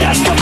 That's the